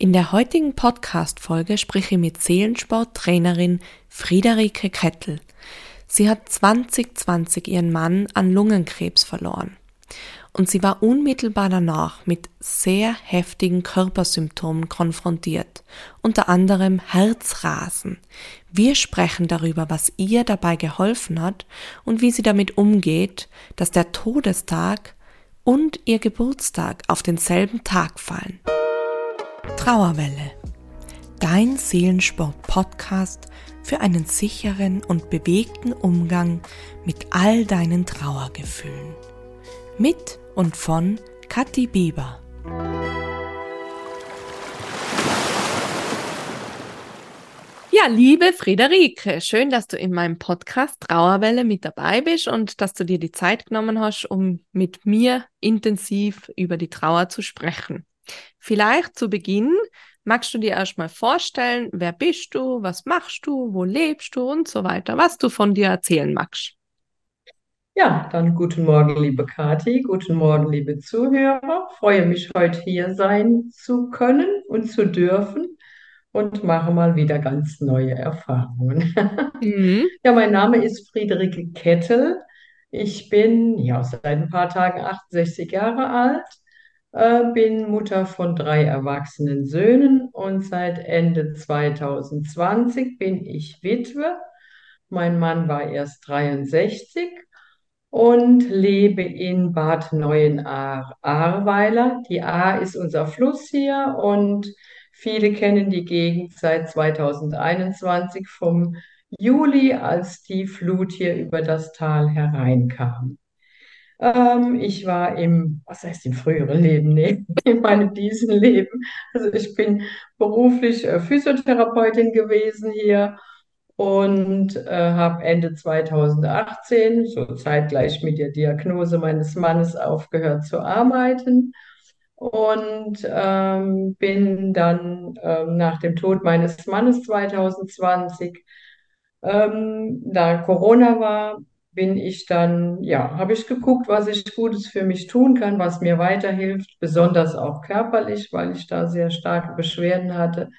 In der heutigen Podcast-Folge spreche ich mit Seelensporttrainerin Friederike Kettel. Sie hat 2020 ihren Mann an Lungenkrebs verloren. Und sie war unmittelbar danach mit sehr heftigen Körpersymptomen konfrontiert, unter anderem Herzrasen. Wir sprechen darüber, was ihr dabei geholfen hat und wie sie damit umgeht, dass der Todestag und ihr Geburtstag auf denselben Tag fallen. Trauerwelle. Dein Seelensport-Podcast für einen sicheren und bewegten Umgang mit all deinen Trauergefühlen. Mit und von Kathi Bieber. Ja, liebe Friederike, schön, dass du in meinem Podcast Trauerwelle mit dabei bist und dass du dir die Zeit genommen hast, um mit mir intensiv über die Trauer zu sprechen. Vielleicht zu Beginn magst du dir erstmal vorstellen, wer bist du, was machst du, wo lebst du und so weiter, was du von dir erzählen magst. Ja, dann guten Morgen, liebe Kathi, guten Morgen, liebe Zuhörer. Freue mich, heute hier sein zu können und zu dürfen und mache mal wieder ganz neue Erfahrungen. Mhm. Ja, mein Name ist Friederike Kettel. Ich bin ja seit ein paar Tagen 68 Jahre alt äh, bin Mutter von drei erwachsenen Söhnen und seit Ende 2020 bin ich Witwe. Mein Mann war erst 63 und lebe in Bad Neuenahr-Ahrweiler. Die Ahr ist unser Fluss hier und viele kennen die Gegend seit 2021 vom Juli, als die Flut hier über das Tal hereinkam. Ähm, ich war im, was heißt im früheren Leben? Nee, in meinem diesen Leben. Also ich bin beruflich äh, Physiotherapeutin gewesen hier und äh, habe Ende 2018, so zeitgleich mit der Diagnose meines Mannes, aufgehört zu arbeiten und ähm, bin dann ähm, nach dem Tod meines Mannes 2020, ähm, da Corona war, bin ich dann, ja, habe ich geguckt, was ich Gutes für mich tun kann, was mir weiterhilft, besonders auch körperlich, weil ich da sehr starke Beschwerden hatte.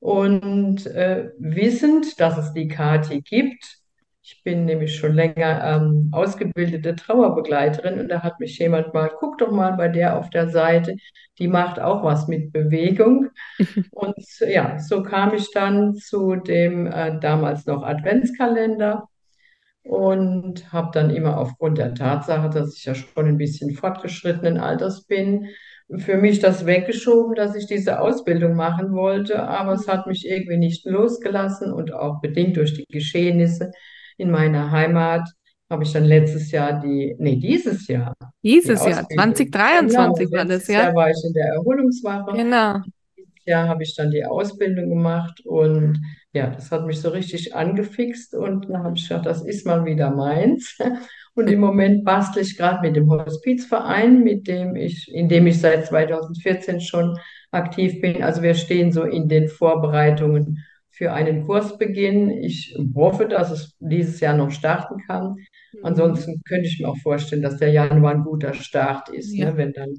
Und äh, wissend, dass es die Kati gibt, ich bin nämlich schon länger ähm, ausgebildete Trauerbegleiterin und da hat mich jemand mal, guck doch mal bei der auf der Seite, die macht auch was mit Bewegung. Und ja, so kam ich dann zu dem äh, damals noch Adventskalender und habe dann immer aufgrund der Tatsache, dass ich ja schon ein bisschen fortgeschrittenen Alters bin, für mich das weggeschoben, dass ich diese Ausbildung machen wollte, aber es hat mich irgendwie nicht losgelassen und auch bedingt durch die Geschehnisse in meiner Heimat habe ich dann letztes Jahr die, nee, dieses Jahr. Dieses Jahr, 2023 genau, war das, ja. Jahr war ich in der Erholungswache. Genau. Dieses Jahr habe ich dann die Ausbildung gemacht und ja, das hat mich so richtig angefixt und dann habe ich gedacht, das ist mal wieder meins. Und im Moment bastle ich gerade mit dem Hospizverein, mit dem ich, in dem ich seit 2014 schon aktiv bin. Also wir stehen so in den Vorbereitungen für einen Kursbeginn. Ich hoffe, dass es dieses Jahr noch starten kann. Mhm. Ansonsten könnte ich mir auch vorstellen, dass der Januar ein guter Start ist, ja. ne, wenn dann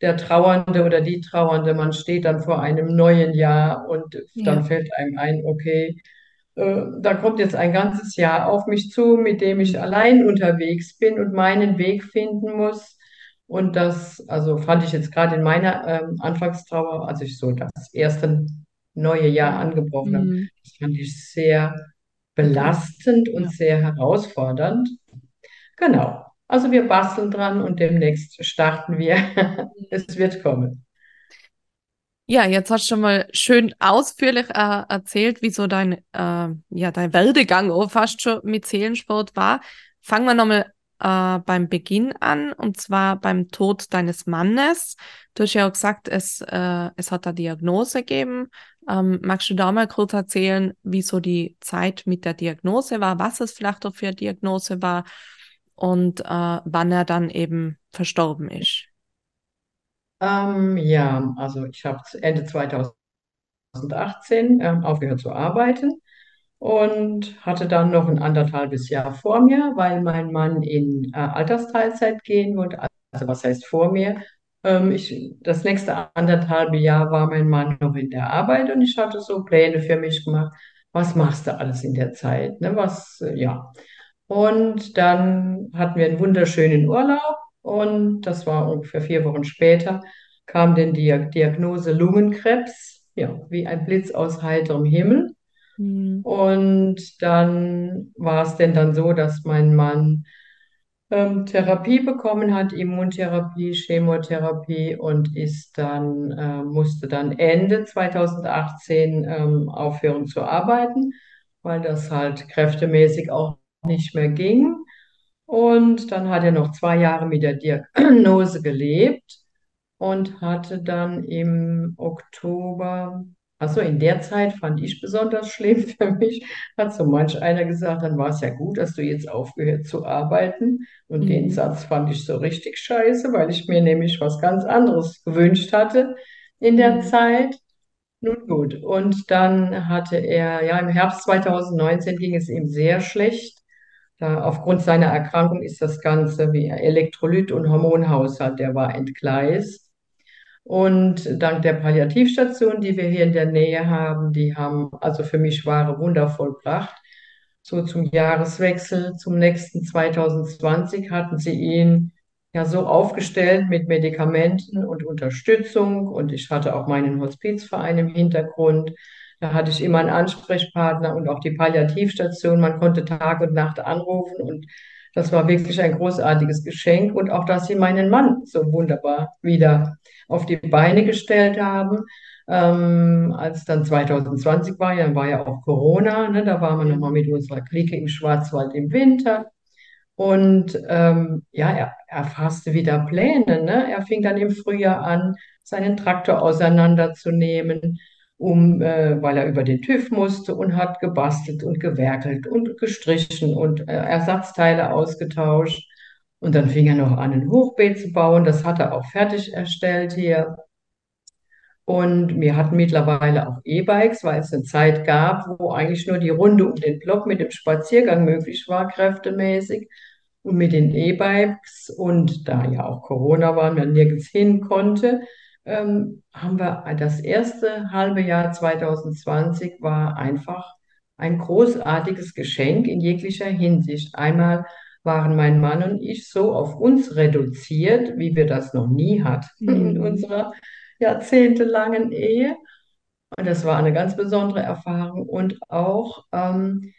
der Trauernde oder die Trauernde, man steht dann vor einem neuen Jahr und ja. dann fällt einem ein, okay, äh, da kommt jetzt ein ganzes Jahr auf mich zu, mit dem ich allein unterwegs bin und meinen Weg finden muss. Und das, also fand ich jetzt gerade in meiner ähm, Anfangstrauer, als ich so das erste neue Jahr angebrochen habe, mhm. das fand ich sehr belastend und sehr herausfordernd. Genau. Also wir basteln dran und demnächst starten wir. es wird kommen. Ja, jetzt hast du schon mal schön ausführlich äh, erzählt, wie so dein, äh, ja, dein Werdegang auch fast schon mit Seelensport war. Fangen wir nochmal äh, beim Beginn an, und zwar beim Tod deines Mannes. Du hast ja auch gesagt, es, äh, es hat eine Diagnose gegeben. Ähm, magst du da mal kurz erzählen, wie so die Zeit mit der Diagnose war, was es vielleicht auch für eine Diagnose war und äh, wann er dann eben verstorben ist? Ähm, ja, also ich habe Ende 2018 ähm, aufgehört zu arbeiten und hatte dann noch ein anderthalbes Jahr vor mir, weil mein Mann in äh, Altersteilzeit gehen wollte. Also was heißt vor mir? Ähm, ich, das nächste anderthalbe Jahr war mein Mann noch in der Arbeit und ich hatte so Pläne für mich gemacht. Was machst du alles in der Zeit? Ne? Was, äh, ja. Und dann hatten wir einen wunderschönen Urlaub und das war ungefähr vier Wochen später, kam dann die Diagnose Lungenkrebs, ja, wie ein Blitz aus heiterem Himmel. Mhm. Und dann war es denn dann so, dass mein Mann ähm, Therapie bekommen hat, Immuntherapie, Chemotherapie und ist dann, äh, musste dann Ende 2018 ähm, aufhören zu arbeiten, weil das halt kräftemäßig auch nicht mehr ging. Und dann hat er noch zwei Jahre mit der Diagnose gelebt und hatte dann im Oktober, also in der Zeit fand ich besonders schlimm für mich, hat so manch einer gesagt, dann war es ja gut, dass du jetzt aufgehört zu arbeiten. Und den Mhm. Satz fand ich so richtig scheiße, weil ich mir nämlich was ganz anderes gewünscht hatte in der Mhm. Zeit. Nun gut, und dann hatte er, ja, im Herbst 2019 ging es ihm sehr schlecht. Da, aufgrund seiner Erkrankung ist das Ganze wie Elektrolyt- und Hormonhaushalt, der war entgleist. Und dank der Palliativstation, die wir hier in der Nähe haben, die haben also für mich wahre Wunder vollbracht. So zum Jahreswechsel zum nächsten 2020 hatten sie ihn ja so aufgestellt mit Medikamenten und Unterstützung. Und ich hatte auch meinen Hospizverein im Hintergrund. Da hatte ich immer einen Ansprechpartner und auch die Palliativstation. Man konnte Tag und Nacht anrufen und das war wirklich ein großartiges Geschenk. Und auch, dass sie meinen Mann so wunderbar wieder auf die Beine gestellt haben. Ähm, als dann 2020 war, dann war ja auch Corona, ne, da waren wir nochmal mit unserer Clique im Schwarzwald im Winter. Und ähm, ja, er, er fasste wieder Pläne. Ne? Er fing dann im Frühjahr an, seinen Traktor auseinanderzunehmen, um, äh, weil er über den TÜV musste und hat gebastelt und gewerkelt und gestrichen und äh, Ersatzteile ausgetauscht. Und dann fing er noch an, ein Hochbeet zu bauen. Das hat er auch fertig erstellt hier. Und wir hatten mittlerweile auch E-Bikes, weil es eine Zeit gab, wo eigentlich nur die Runde um den Block mit dem Spaziergang möglich war, kräftemäßig. Und mit den E-Bikes und da ja auch Corona war, man nirgends hin konnte, ähm, haben wir das erste halbe Jahr 2020 war einfach ein großartiges Geschenk in jeglicher Hinsicht. Einmal waren mein Mann und ich so auf uns reduziert, wie wir das noch nie hatten in Mhm. unserer jahrzehntelangen Ehe. Und das war eine ganz besondere Erfahrung. Und auch ähm,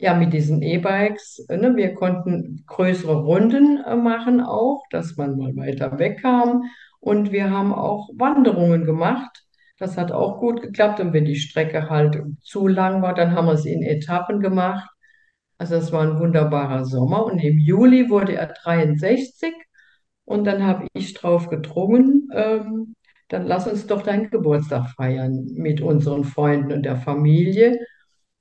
ja, mit diesen E-Bikes, ne, wir konnten größere Runden äh, machen auch, dass man mal weiter wegkam. Und wir haben auch Wanderungen gemacht. Das hat auch gut geklappt. Und wenn die Strecke halt zu lang war, dann haben wir es in Etappen gemacht. Also das war ein wunderbarer Sommer. Und im Juli wurde er 63. Und dann habe ich drauf gedrungen, ähm, dann lass uns doch deinen Geburtstag feiern mit unseren Freunden und der Familie.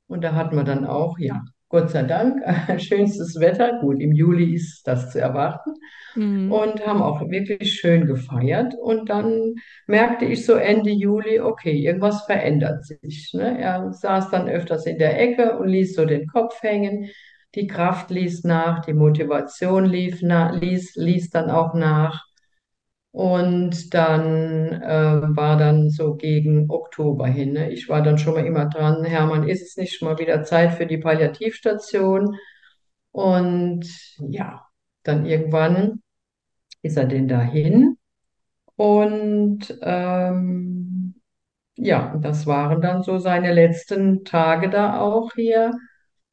Und da hatten wir dann auch, ja, Gott sei Dank, schönstes Wetter. Gut, im Juli ist das zu erwarten. Mhm. Und haben auch wirklich schön gefeiert. Und dann merkte ich so Ende Juli, okay, irgendwas verändert sich. Ne? Er saß dann öfters in der Ecke und ließ so den Kopf hängen. Die Kraft ließ nach, die Motivation lief na, ließ, ließ dann auch nach. Und dann äh, war dann so gegen Oktober hin. Ne? Ich war dann schon mal immer dran, Hermann, ist es nicht mal wieder Zeit für die Palliativstation? Und ja, dann irgendwann ist er denn dahin. Und ähm, ja, das waren dann so seine letzten Tage da auch hier.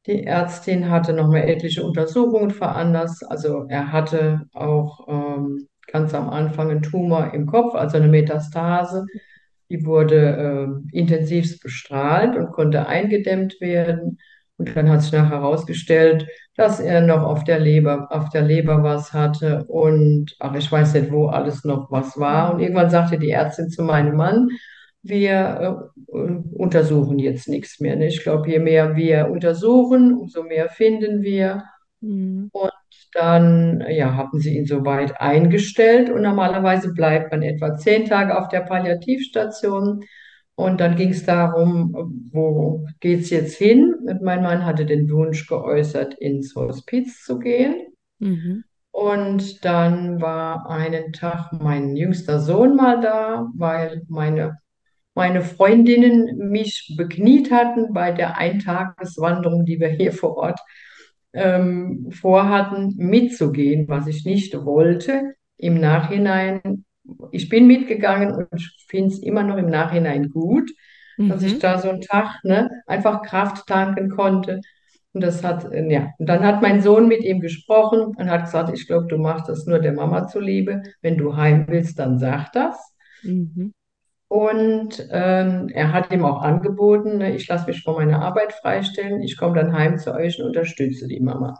Die Ärztin hatte noch mal etliche Untersuchungen veranlasst. Also er hatte auch ähm, ganz am Anfang einen Tumor im Kopf, also eine Metastase. Die wurde äh, intensivst bestrahlt und konnte eingedämmt werden. Und dann hat sich nachher herausgestellt, dass er noch auf der Leber, auf der Leber was hatte und ach, ich weiß nicht, wo alles noch was war. Und irgendwann sagte die Ärztin zu meinem Mann, wir äh, untersuchen jetzt nichts mehr. Ne? Ich glaube, je mehr wir untersuchen, umso mehr finden wir. Mhm. Und dann, ja, haben sie ihn soweit eingestellt und normalerweise bleibt man etwa zehn Tage auf der Palliativstation. Und dann ging es darum, wo geht's jetzt hin? Und mein Mann hatte den Wunsch geäußert, ins Hospiz zu gehen. Mhm. Und dann war einen Tag mein jüngster Sohn mal da, weil meine, meine Freundinnen mich bekniet hatten bei der Eintageswanderung, die wir hier vor Ort ähm, vorhatten, mitzugehen, was ich nicht wollte. Im Nachhinein, ich bin mitgegangen und finde es immer noch im Nachhinein gut, dass ich Mhm. da so einen Tag ne, einfach Kraft tanken konnte. Und das hat, äh, ja, und dann hat mein Sohn mit ihm gesprochen und hat gesagt, ich glaube, du machst das nur der Mama zuliebe. Wenn du heim willst, dann sag das. Mhm. Und ähm, er hat ihm auch angeboten, ne, ich lasse mich von meiner Arbeit freistellen, ich komme dann heim zu euch und unterstütze die Mama.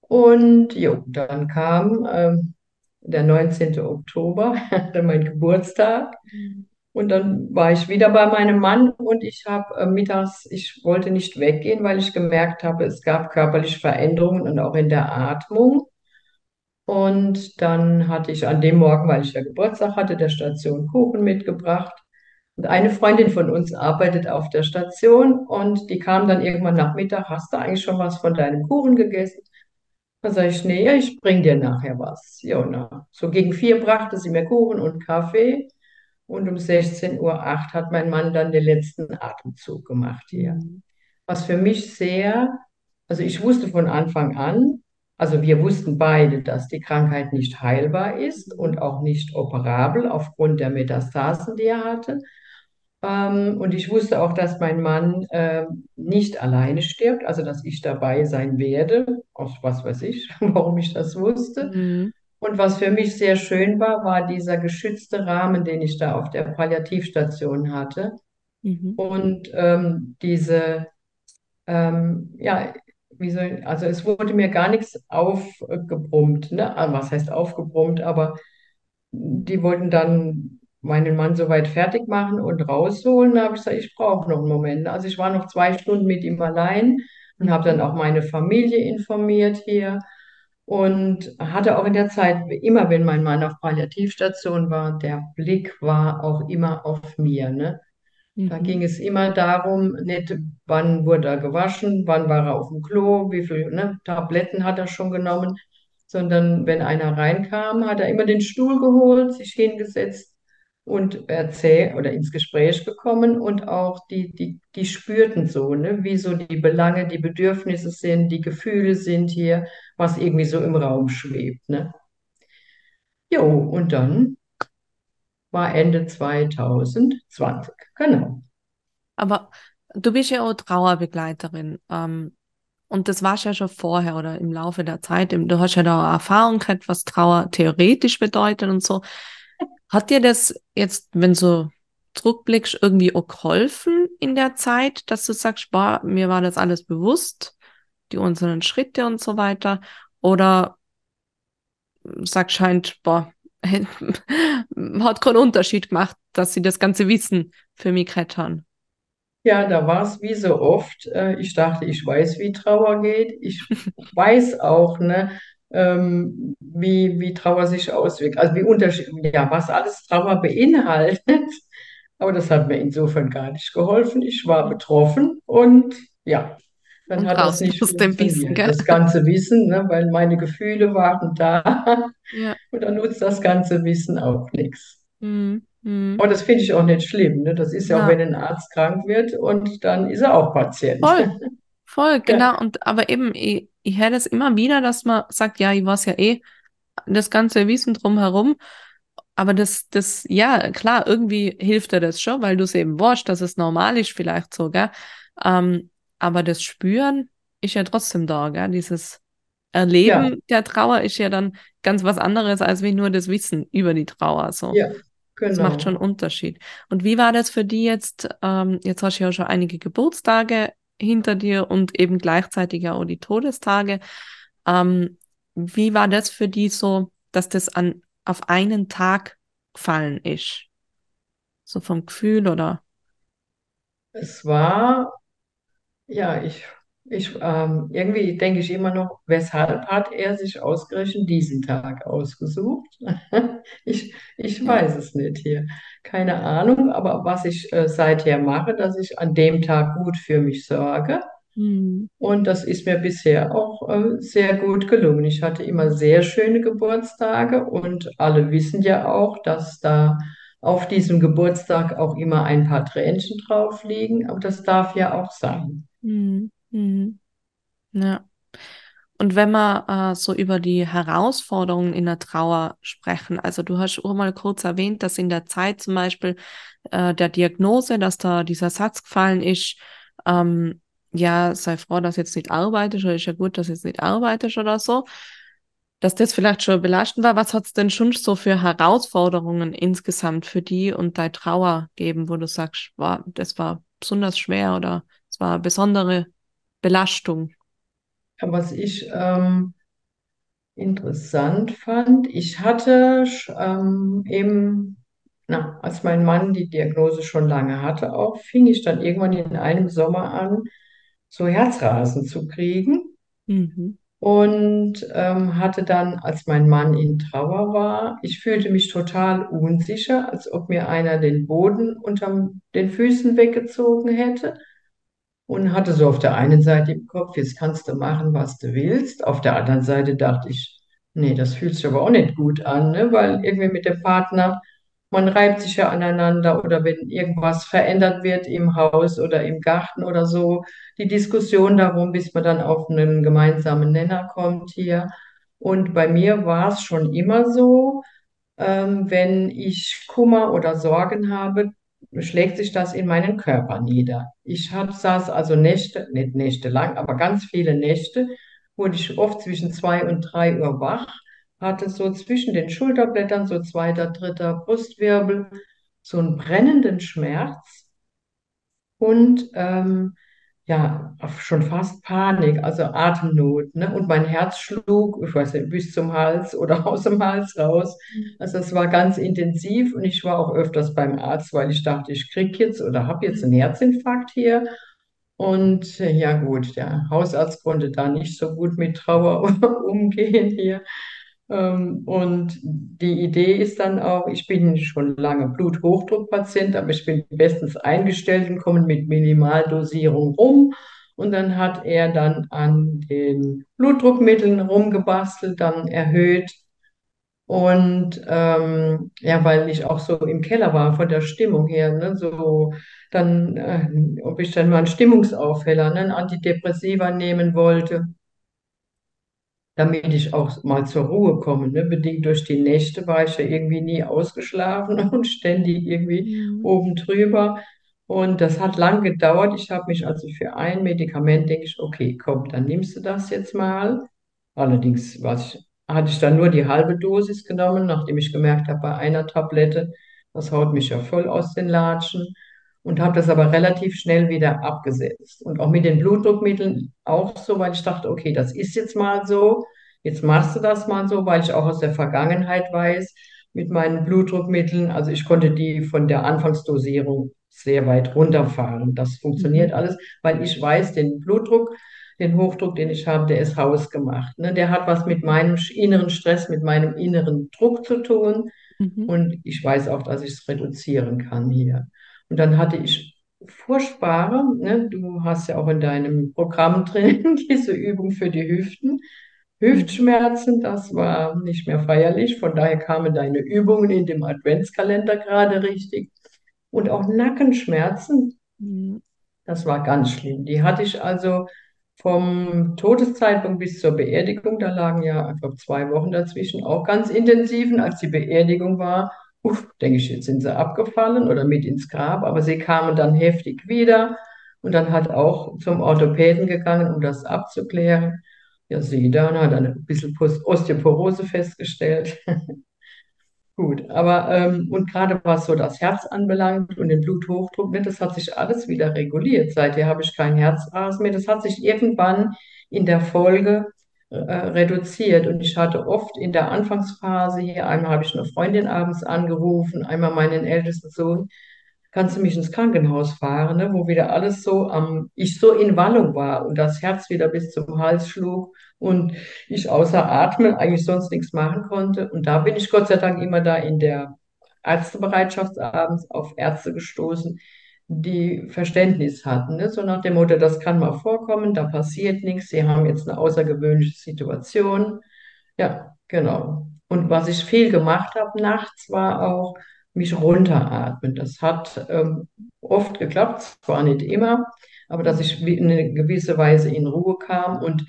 Und jo, dann kam ähm, der 19. Oktober, mein Geburtstag. Und dann war ich wieder bei meinem Mann und ich habe äh, mittags, ich wollte nicht weggehen, weil ich gemerkt habe, es gab körperliche Veränderungen und auch in der Atmung. Und dann hatte ich an dem Morgen, weil ich ja Geburtstag hatte, der Station Kuchen mitgebracht. Und eine Freundin von uns arbeitet auf der Station und die kam dann irgendwann nach Mittag, hast du eigentlich schon was von deinem Kuchen gegessen? Da sage ich, nee, ich bring dir nachher was. Ja, na. So gegen vier brachte sie mir Kuchen und Kaffee und um 16.08 Uhr hat mein Mann dann den letzten Atemzug gemacht hier. Mhm. Was für mich sehr, also ich wusste von Anfang an, also wir wussten beide, dass die Krankheit nicht heilbar ist und auch nicht operabel aufgrund der Metastasen, die er hatte. Ähm, und ich wusste auch, dass mein Mann ähm, nicht alleine stirbt, also dass ich dabei sein werde, aus was weiß ich, warum ich das wusste. Mhm. Und was für mich sehr schön war, war dieser geschützte Rahmen, den ich da auf der Palliativstation hatte. Mhm. Und ähm, diese, ähm, ja, wie soll, also es wurde mir gar nichts aufgebrummt, ne? Ah, Was heißt aufgebrummt, aber die wollten dann meinen Mann soweit fertig machen und rausholen. Da habe ich gesagt, ich brauche noch einen Moment. Also ich war noch zwei Stunden mit ihm allein und habe dann auch meine Familie informiert hier und hatte auch in der Zeit, immer wenn mein Mann auf Palliativstation war, der Blick war auch immer auf mir, ne? Da Mhm. ging es immer darum, nicht wann wurde er gewaschen, wann war er auf dem Klo, wie viel, ne, Tabletten hat er schon genommen, sondern wenn einer reinkam, hat er immer den Stuhl geholt, sich hingesetzt und erzählt oder ins Gespräch gekommen und auch die, die, die spürten so, ne, wie so die Belange, die Bedürfnisse sind, die Gefühle sind hier, was irgendwie so im Raum schwebt, ne. Jo, und dann war Ende 2020, genau. Aber du bist ja auch Trauerbegleiterin. Ähm, und das warst ja schon vorher oder im Laufe der Zeit. Du hast ja da Erfahrung gehabt, was Trauer theoretisch bedeutet und so. Hat dir das jetzt, wenn du zurückblickst, irgendwie auch geholfen in der Zeit, dass du sagst, boah, mir war das alles bewusst, die einzelnen Schritte und so weiter? Oder sagst scheint, boah, hat keinen Unterschied gemacht, dass sie das ganze Wissen für mich gehabt? Ja, da war es wie so oft. Äh, ich dachte, ich weiß, wie Trauer geht. Ich weiß auch, ne, ähm, wie, wie Trauer sich auswirkt. Also wie unterschiedlich, ja, was alles Trauer beinhaltet. Aber das hat mir insofern gar nicht geholfen. Ich war betroffen und ja, dann Und hat das raus nicht aus dem Wissen, gell? Das ganze Wissen, ne, weil meine Gefühle waren da Ja. und dann nutzt das ganze Wissen auch nichts. Mhm. Mhm. Und das finde ich auch nicht schlimm. Ne? Das ist ja auch, Na, wenn ein Arzt krank wird und dann ist er auch Patient. voll, voll, Ja, genau. Und aber eben, ich, ich höre das immer wieder, dass man sagt, ja, ich weiß ja eh das ganze Wissen drumherum. Aber das, das, ja, klar, irgendwie hilft dir das schon, weil du es eben weißt, dass es normal ist, vielleicht so, gell? Ähm, aber das Spüren ist ja trotzdem da, gell? Dieses ja, Erleben der Trauer ist ja dann ganz was anderes, als wie nur das Wissen über die Trauer, so. ja, Das macht schon genau. einen Unterschied. Und wie war das für die jetzt? Ähm, jetzt hast du ja schon einige Geburtstage hinter dir und eben gleichzeitig ja auch die Todestage. Ähm, wie war das für die so, dass das an, auf einen Tag gefallen ist? So vom Gefühl oder? Es war, ja, ich, ich, ähm, irgendwie denke ich immer noch, weshalb hat er sich ausgerechnet diesen Tag ausgesucht? Ich, ich weiß es nicht hier. Keine Ahnung, aber was ich äh, seither mache, dass ich an dem Tag gut für mich sorge. Mhm. Und das ist mir bisher auch äh, sehr gut gelungen. Ich hatte immer sehr schöne Geburtstage und alle wissen ja auch, dass da auf diesem Geburtstag auch immer ein paar Tränchen drauf liegen. Aber das darf ja auch sein. Mhm. Mhm. Ja. Und wenn wir äh, so über die Herausforderungen in der Trauer sprechen, also du hast auch mal kurz erwähnt, dass in der Zeit zum Beispiel äh, der Diagnose, dass da dieser Satz gefallen ist, ähm, ja, sei froh, dass jetzt nicht arbeitest, oder ist ja gut, dass jetzt nicht arbeitest oder so, dass das vielleicht schon belastend war. Was hat es denn schon so für Herausforderungen insgesamt für die und deine Trauer geben, wo du sagst, war, das war besonders schwer oder es war eine besondere Belastung? Was ich ähm, interessant fand, ich hatte ähm, eben, na, als mein Mann die Diagnose schon lange hatte, auch fing ich dann irgendwann in einem Sommer an, so Herzrasen zu kriegen. Mhm. Und ähm, hatte dann, als mein Mann in Trauer war, ich fühlte mich total unsicher, als ob mir einer den Boden unter den Füßen weggezogen hätte. Und hatte so auf der einen Seite im Kopf, jetzt kannst du machen, was du willst. Auf der anderen Seite dachte ich, nee, das fühlt sich aber auch nicht gut an, ne? Weil irgendwie mit dem Partner, man reibt sich ja aneinander oder wenn irgendwas verändert wird im Haus oder im Garten oder so, die Diskussion darum, bis man dann auf einen gemeinsamen Nenner kommt hier. Und bei mir war es schon immer so, ähm, wenn ich Kummer oder Sorgen habe, schlägt sich das in meinen Körper nieder. Ich hab, saß also Nächte, nicht Nächte lang, aber ganz viele Nächte, wurde ich oft zwischen zwei und drei Uhr wach, hatte so zwischen den Schulterblättern, so zweiter, dritter Brustwirbel, so einen brennenden Schmerz und ähm, ja, schon fast Panik, also Atemnot, ne? Und mein Herz schlug, ich weiß nicht, bis zum Hals oder aus dem Hals raus. Also es war ganz intensiv und ich war auch öfters beim Arzt, weil ich dachte, ich krieg jetzt oder habe jetzt einen Herzinfarkt hier. Und äh, ja gut, der Hausarzt konnte da nicht so gut mit Trauer umgehen hier. Ähm, und die Idee ist dann auch, ich bin schon lange Bluthochdruckpatient, aber ich bin bestens eingestellt und komme mit Minimaldosierung rum. Und dann hat er dann an den Blutdruckmitteln rumgebastelt, dann erhöht. Und ähm, ja, weil ich auch so im Keller war von der Stimmung her, ne, so dann, äh, ob ich dann mal einen Stimmungsaufheller, ne, ein Antidepressiva nehmen wollte damit ich auch mal zur Ruhe komme. Ne? Bedingt durch die Nächte war ich ja irgendwie nie ausgeschlafen und ständig irgendwie Mhm. oben drüber. Und das hat lang gedauert. Ich habe mich also für ein Medikament, denke ich, okay, komm, dann nimmst du das jetzt mal. Allerdings was ich, hatte ich dann nur die halbe Dosis genommen, nachdem ich gemerkt habe, bei einer Tablette, das haut mich ja voll aus den Latschen. Und habe das aber relativ schnell wieder abgesetzt. Und auch mit den Blutdruckmitteln auch so, weil ich dachte, okay, das ist jetzt mal so. Jetzt machst du das mal so, weil ich auch aus der Vergangenheit weiß, mit meinen Blutdruckmitteln, also ich konnte die von der Anfangsdosierung sehr weit runterfahren. Das funktioniert Mhm. alles, weil ich weiß, den Blutdruck, den Hochdruck, den ich habe, der ist hausgemacht. Ne? Der hat was mit meinem inneren Stress, mit meinem inneren Druck zu tun. Mhm. Und ich weiß auch, dass ich es reduzieren kann hier. Und dann hatte ich furchtbare, ne? Du hast ja auch in deinem Programm drin diese Übung für die Hüften. Hüftschmerzen, das war nicht mehr feierlich. Von daher kamen deine Übungen in dem Adventskalender gerade richtig. Und auch Nackenschmerzen, Mhm. das war ganz schlimm. Die hatte ich also vom Todeszeitpunkt bis zur Beerdigung, da lagen ja einfach zwei Wochen dazwischen, auch ganz intensiv. Und als die Beerdigung war, uff, denke ich, jetzt sind sie abgefallen oder mit ins Grab, aber sie kamen dann heftig wieder und dann hat auch zum Orthopäden gegangen, um das abzuklären. Ja, sie da, und hat dann ein bisschen Osteoporose festgestellt. Gut, aber ähm, und gerade was so das Herz anbelangt und den Bluthochdruck, ne, das hat sich alles wieder reguliert. Seither habe ich kein Herzrasen mehr. Das hat sich irgendwann in der Folge reduziert. Und ich hatte oft in der Anfangsphase hier, einmal habe ich eine Freundin abends angerufen, einmal meinen ältesten Sohn, kannst du mich ins Krankenhaus fahren, ne, wo wieder alles so am, ich so in Wallung war und das Herz wieder bis zum Hals schlug und ich außer Atmen eigentlich sonst nichts machen konnte. Und da bin ich Gott sei Dank immer da in der Ärztebereitschaft abends auf Ärzte gestoßen, die Verständnis hatten. Ne? So nach dem Motto, das kann mal vorkommen, da passiert nichts, Sie haben jetzt eine außergewöhnliche Situation. Ja, genau. Und was ich viel gemacht habe nachts, war auch mich runteratmen. Das hat ähm, oft geklappt, zwar nicht immer, aber dass ich in eine gewisse Weise in Ruhe kam. Und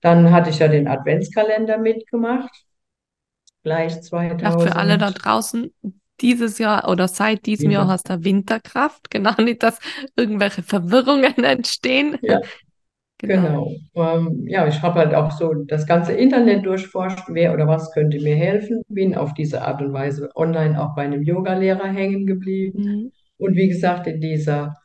dann hatte ich ja den Adventskalender mitgemacht, gleich Ja, für alle da 2000. draußen, dieses Jahr oder seit diesem Jahr hast du Winterkraft. Genau, nicht, dass irgendwelche Verwirrungen entstehen. Ja, Genau. Genau. Ähm, ja, ich habe halt auch so das ganze Internet durchforscht, wer oder was könnte mir helfen. Bin auf diese Art und Weise online auch bei einem Yogalehrer hängen geblieben. Mhm. Und wie gesagt, in dieser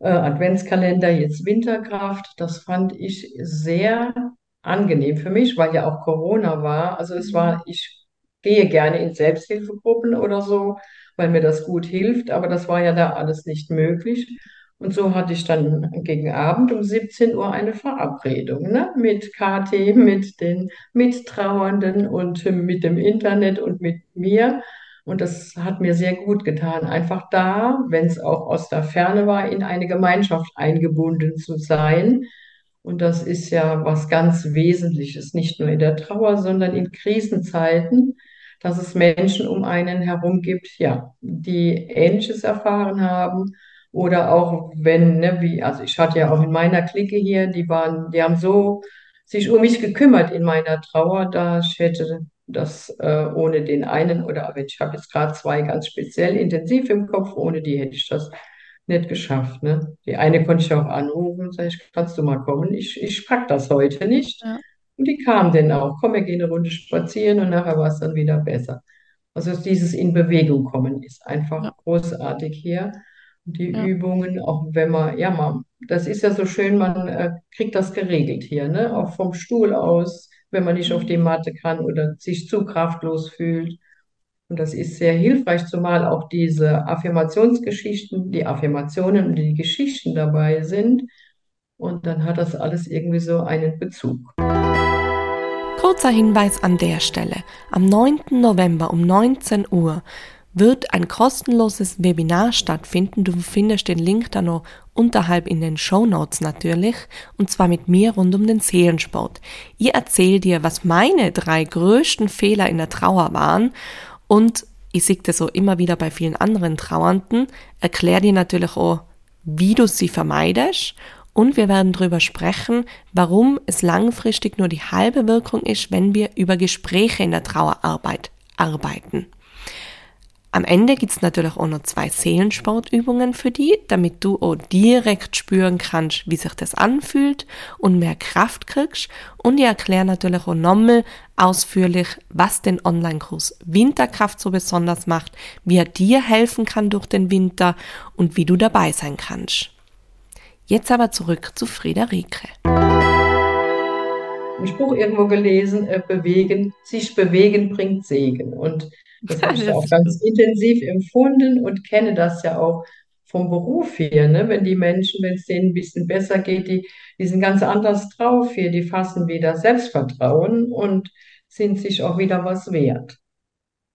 äh, Adventskalender jetzt Winterkraft, das fand ich sehr angenehm für mich, weil ja auch Corona war. Also es Mhm. war, ich gehe gerne in Selbsthilfegruppen oder so, weil mir das gut hilft, aber das war ja da alles nicht möglich. Und so hatte ich dann gegen Abend um 17 Uhr eine Verabredung, ne, mit Kathi, mit den Mittrauernden und mit dem Internet und mit mir. Und das hat mir sehr gut getan, einfach da, wenn es auch aus der Ferne war, in eine Gemeinschaft eingebunden zu sein. Und das ist ja was ganz Wesentliches, nicht nur in der Trauer, sondern in Krisenzeiten, dass es Menschen um einen herum gibt, ja, die Ähnliches erfahren haben oder auch wenn, ne, wie, also ich hatte ja auch in meiner Clique hier, die waren, die haben so sich um mich gekümmert in meiner Trauer, da ich hätte das äh, ohne den einen oder ich habe jetzt gerade zwei ganz speziell intensiv im Kopf, ohne die hätte ich das nicht geschafft. Ne? Die eine konnte ich auch anrufen, sag ich, kannst du mal kommen? Ich, ich pack das heute nicht. Ja, Und die kam dann auch, komm, wir gehen eine Runde spazieren und nachher war es dann wieder besser. Also dieses in Bewegung kommen ist einfach ja, großartig hier. Und die ja. Übungen, auch wenn man, ja, man, das ist ja so schön, man äh, kriegt das geregelt hier, ne? Auch vom Stuhl aus, wenn man nicht auf die. Matte kann oder sich zu kraftlos fühlt. Und das ist sehr hilfreich, zumal auch diese Affirmationsgeschichten, die Affirmationen und die Geschichten dabei sind. Und dann hat das alles irgendwie so einen Bezug. Kurzer Hinweis an der Stelle. Am 9. November um 19 Uhr wird ein kostenloses Webinar stattfinden. Du findest den Link da noch unterhalb in den Show Notes natürlich. Und zwar mit mir rund um den Seelensport. Ich erzähle dir, was meine drei größten Fehler in der Trauer waren. Und ich sehe das so immer wieder bei vielen anderen Trauernden. Erkläre dir natürlich auch, wie du sie vermeidest und wir werden darüber sprechen, warum es langfristig nur die halbe Wirkung ist, wenn wir über Gespräche in der Trauerarbeit arbeiten. Am Ende gibt's natürlich auch noch zwei Seelensportübungen für die, damit du auch direkt spüren kannst, wie sich das anfühlt und mehr Kraft kriegst. Und ich erkläre natürlich auch nochmal ausführlich, was den Online-Kurs Winterkraft so besonders macht, wie er dir helfen kann durch den Winter und wie du dabei sein kannst. Jetzt aber zurück zu Friederike. Einen Spruch irgendwo gelesen, äh, bewegen, sich bewegen bringt Segen. Und das habe ich auch ganz intensiv empfunden und kenne das ja auch vom Beruf her. Ne? Wenn die Menschen, wenn es denen ein bisschen besser geht, die, die sind ganz anders drauf hier, die fassen wieder Selbstvertrauen und sind sich auch wieder was wert.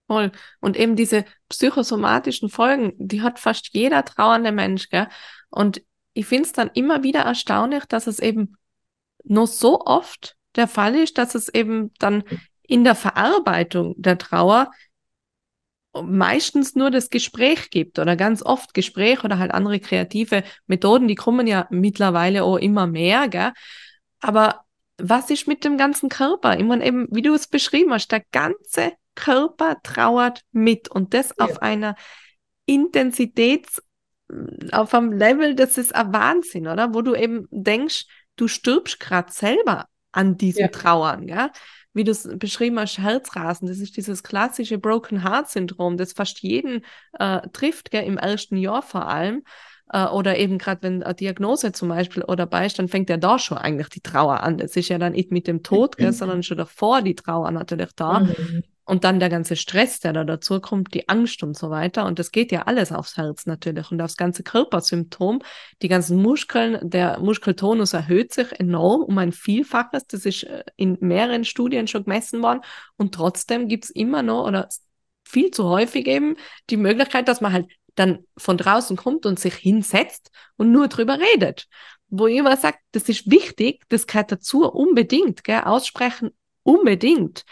Voll. Und eben diese psychosomatischen Folgen, die hat fast jeder trauernde Mensch, gell? Und ich finde es dann immer wieder erstaunlich, dass es eben nur so oft der Fall ist, dass es eben dann in der Verarbeitung der Trauer meistens nur das Gespräch gibt oder ganz oft Gespräch oder halt andere kreative Methoden, die kommen ja mittlerweile auch immer mehr, gell? Aber was ist mit dem ganzen Körper? Ich meine eben, wie du es beschrieben hast, der ganze Körper trauert mit und das Ja, auf einer Intensität, auf einem Level, das ist ein Wahnsinn, oder? Wo du eben denkst, du stirbst gerade selber an ja, diesem Trauern, ja? Wie du es beschrieben hast, Herzrasen, das ist dieses klassische Broken Heart Syndrom, das fast jeden äh, trifft, gell, im ersten Jahr vor allem. Äh, oder eben gerade, wenn eine Diagnose zum Beispiel oder ist, dann fängt ja da schon eigentlich die Trauer an. Das ist ja dann nicht mit dem Tod, gell, sondern schon davor die Trauer natürlich da. Mhm. Und dann der ganze Stress, der da dazu kommt, die Angst und so weiter. Und das geht ja alles aufs Herz natürlich und aufs ganze Körpersymptom. Die ganzen Muskeln, der Muskeltonus erhöht sich enorm um ein Vielfaches. Das ist äh, in mehreren Studien schon gemessen worden. Und trotzdem gibt's immer noch oder viel zu häufig eben die Möglichkeit, dass man halt dann von draußen kommt und sich hinsetzt und nur drüber redet. Wo ich immer sage, das ist wichtig, das gehört dazu unbedingt, gell? aussprechen unbedingt.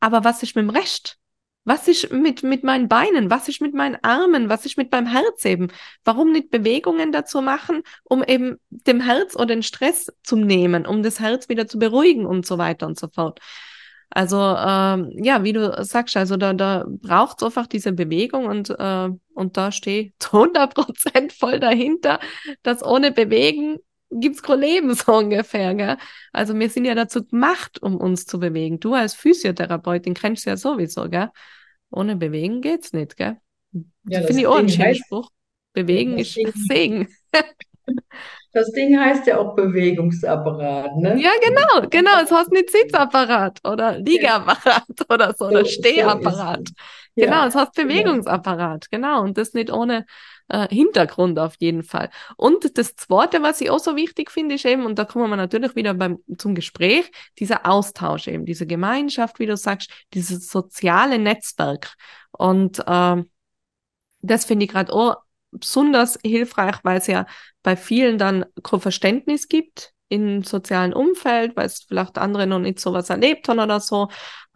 Aber was ist mit dem Rest? Was ist mit, mit meinen Beinen? Was ist mit meinen Armen? Was ist mit meinem Herz eben? Warum nicht Bewegungen dazu machen, um eben dem Herz oder den Stress zu nehmen, um das Herz wieder zu beruhigen und so weiter und so fort. Also ähm, ja, wie du sagst, also da, da braucht es einfach diese Bewegung und, äh, und da stehe ich 100 Prozent voll dahinter, dass ohne Bewegen gibt's kein Leben so ungefähr. Gell? Also wir sind ja dazu gemacht, um uns zu bewegen. Du als Physiotherapeutin kennst ja sowieso, gell? Ohne Bewegen geht's nicht, gell? Ja, Finde ich auch ein schöner Spruch. Bewegen ist Ding, Segen. Das Ding heißt ja auch Bewegungsapparat, ne? Ja, genau, genau. Es heißt nicht Sitzapparat oder Liegeapparat oder so, so oder Stehapparat. So genau, ja. es heißt Bewegungsapparat, genau. Und das nicht ohne äh, Hintergrund auf jeden Fall. Und das Zweite, was ich auch so wichtig finde, ist eben, und da kommen wir natürlich wieder beim, zum Gespräch, dieser Austausch eben, diese Gemeinschaft, wie du sagst, dieses soziale Netzwerk. Und äh, das finde ich gerade auch besonders hilfreich, weil es ja bei vielen dann kein Verständnis gibt im sozialen Umfeld, weil es vielleicht andere noch nicht so was erlebt haben oder so.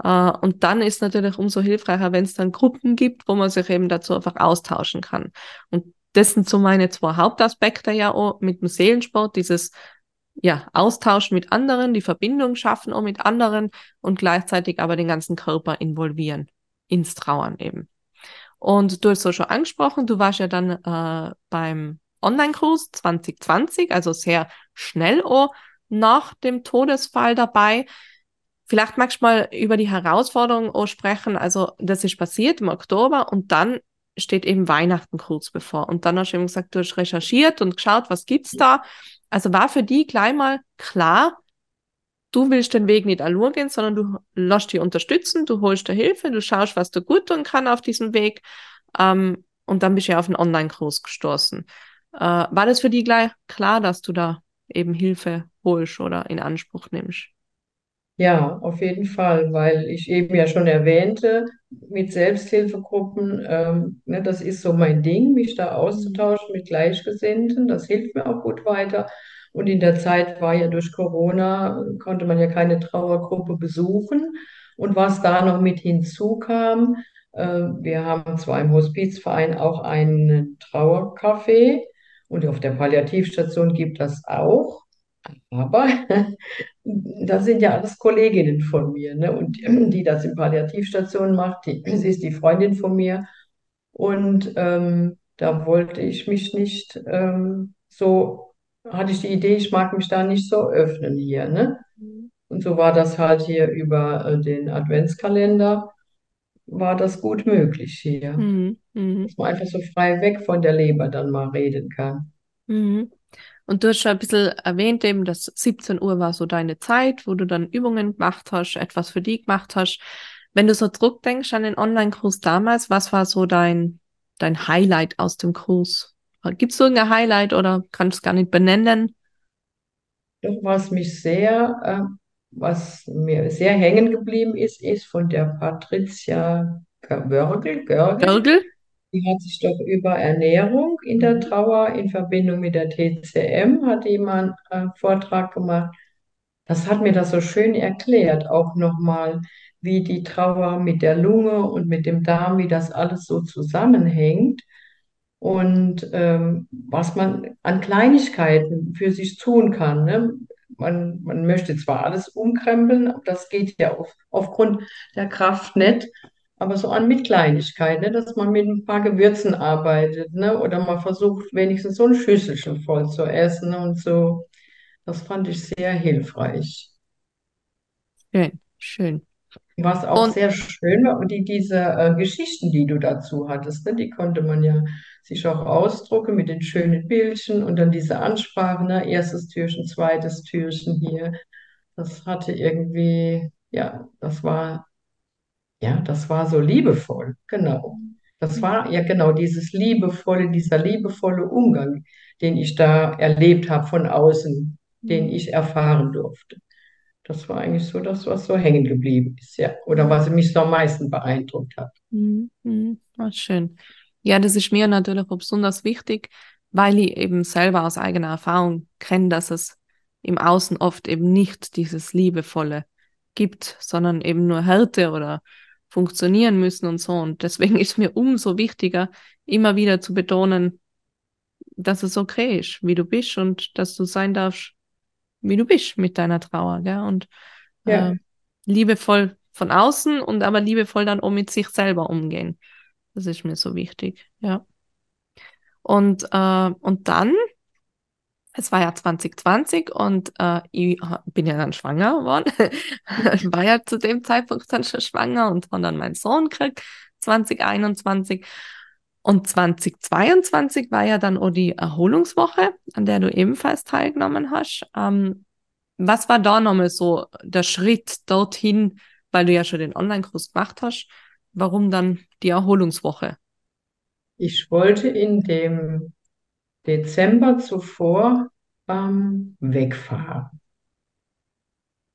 Äh, und dann ist natürlich umso hilfreicher, wenn es dann Gruppen gibt, wo man sich eben dazu einfach austauschen kann. Und das sind so meine zwei Hauptaspekte ja auch mit dem Seelensport, dieses ja, Austausch mit anderen, die Verbindung schaffen auch mit anderen und gleichzeitig aber den ganzen Körper involvieren ins Trauern eben. Und du hast so schon angesprochen, du warst ja dann äh, beim Online-Kurs 2020, also sehr schnell auch nach dem Todesfall dabei. Vielleicht magst du mal über die Herausforderungen auch sprechen. Also, das ist passiert im Oktober und dann steht eben Weihnachten kurz bevor. Und dann hast du eben gesagt, du hast recherchiert und geschaut, was gibt's da. Also war für die gleich mal klar, du willst den Weg nicht allein gehen, sondern du lässt dich unterstützen, du holst dir Hilfe, du schaust, was du gut tun kann auf diesem Weg. Ähm, und dann bist du ja auf einen Online-Kurs gestoßen. Äh, war das für die gleich klar, dass du da eben Hilfe holst oder in Anspruch nimmst? Ja, auf jeden Fall, weil ich eben ja schon erwähnte, mit Selbsthilfegruppen, ähm, ne, das ist so mein Ding, mich da auszutauschen mit Gleichgesinnten. Das hilft mir auch gut weiter. Und in der Zeit war ja durch Corona, konnte man ja keine Trauergruppe besuchen. Und was da noch mit hinzukam, äh, wir haben zwar im Hospizverein auch einen Trauercafé und auf der Palliativstation gibt das auch. Aber das sind ja alles Kolleginnen von mir, ne? Und die das in Palliativstationen macht, die, sie ist die Freundin von mir. Und ähm, da wollte ich mich nicht ähm, so, hatte ich die Idee, ich mag mich da nicht so öffnen hier, ne? Und so war das halt hier über äh, den Adventskalender, war das gut möglich hier. Mhm. Mhm. Dass man einfach so frei weg von der Leber dann mal reden kann. Mhm. Und du hast schon ein bisschen erwähnt, eben, dass 17 Uhr war so deine Zeit, wo du dann Übungen gemacht hast, etwas für die gemacht hast. Wenn du so zurückdenkst an den Online-Kurs damals, was war so dein, dein Highlight aus dem Kurs? Gibt es irgendein Highlight oder kannst du es gar nicht benennen? Doch, was mich sehr, äh, was mir sehr hängen geblieben ist, ist von der Patricia Görgel, Görgel? Die hat sich doch über Ernährung in der. Trauer in Verbindung mit der TCM, hat jemand einen Vortrag gemacht. Das hat mir das so schön erklärt, auch nochmal, wie die Trauer mit der Lunge und mit dem Darm, wie das alles so zusammenhängt und ähm, was man an Kleinigkeiten für sich tun kann. Ne? Man, man möchte zwar alles umkrempeln, das geht ja auf, aufgrund der Kraft nicht aber so an mit Kleinigkeit, ne, dass man mit ein paar Gewürzen arbeitet, ne, oder man versucht wenigstens so ein Schüsselchen voll zu essen und so. Das fand ich sehr hilfreich. Schön, schön. Was auch und, sehr schön war, und die, diese äh, Geschichten, die du dazu hattest, ne, die konnte man ja sich auch ausdrucken mit den schönen Bildchen und dann diese Ansprache, ne, erstes Türchen, zweites Türchen hier. Das hatte irgendwie, ja, das war ja, das war so liebevoll, genau. Das war ja genau dieses liebevolle, dieser liebevolle Umgang, den ich da erlebt habe von außen, den ich erfahren durfte. Das war eigentlich so das, was so hängen geblieben ist, ja. Oder was mich so am meisten beeindruckt hat. Mhm. Mhm. Oh, schön. Ja, das ist mir natürlich auch besonders wichtig, weil ich eben selber aus eigener Erfahrung kenne, dass es im Außen oft eben nicht dieses Liebevolle gibt, sondern eben nur Härte oder funktionieren müssen und so. Und deswegen ist mir umso wichtiger, immer wieder zu betonen, dass es okay ist, wie du bist und dass du sein darfst, wie du bist mit deiner Trauer, gell? Und ja. äh, liebevoll von außen und aber liebevoll dann auch mit sich selber umgehen. Das ist mir so wichtig, ja. Und, äh, und dann, es war ja 2020 und äh, ich bin ja dann schwanger geworden. ich war ja zu dem Zeitpunkt dann schon schwanger und habe dann meinen Sohn gekriegt, 2021. Und 2022 war ja dann auch die Erholungswoche, an der du ebenfalls teilgenommen hast. Ähm, was war da nochmal so der Schritt dorthin, weil du ja schon den Online-Kurs gemacht hast? Warum dann die Erholungswoche? Ich wollte in dem Dezember zuvor ähm, wegfahren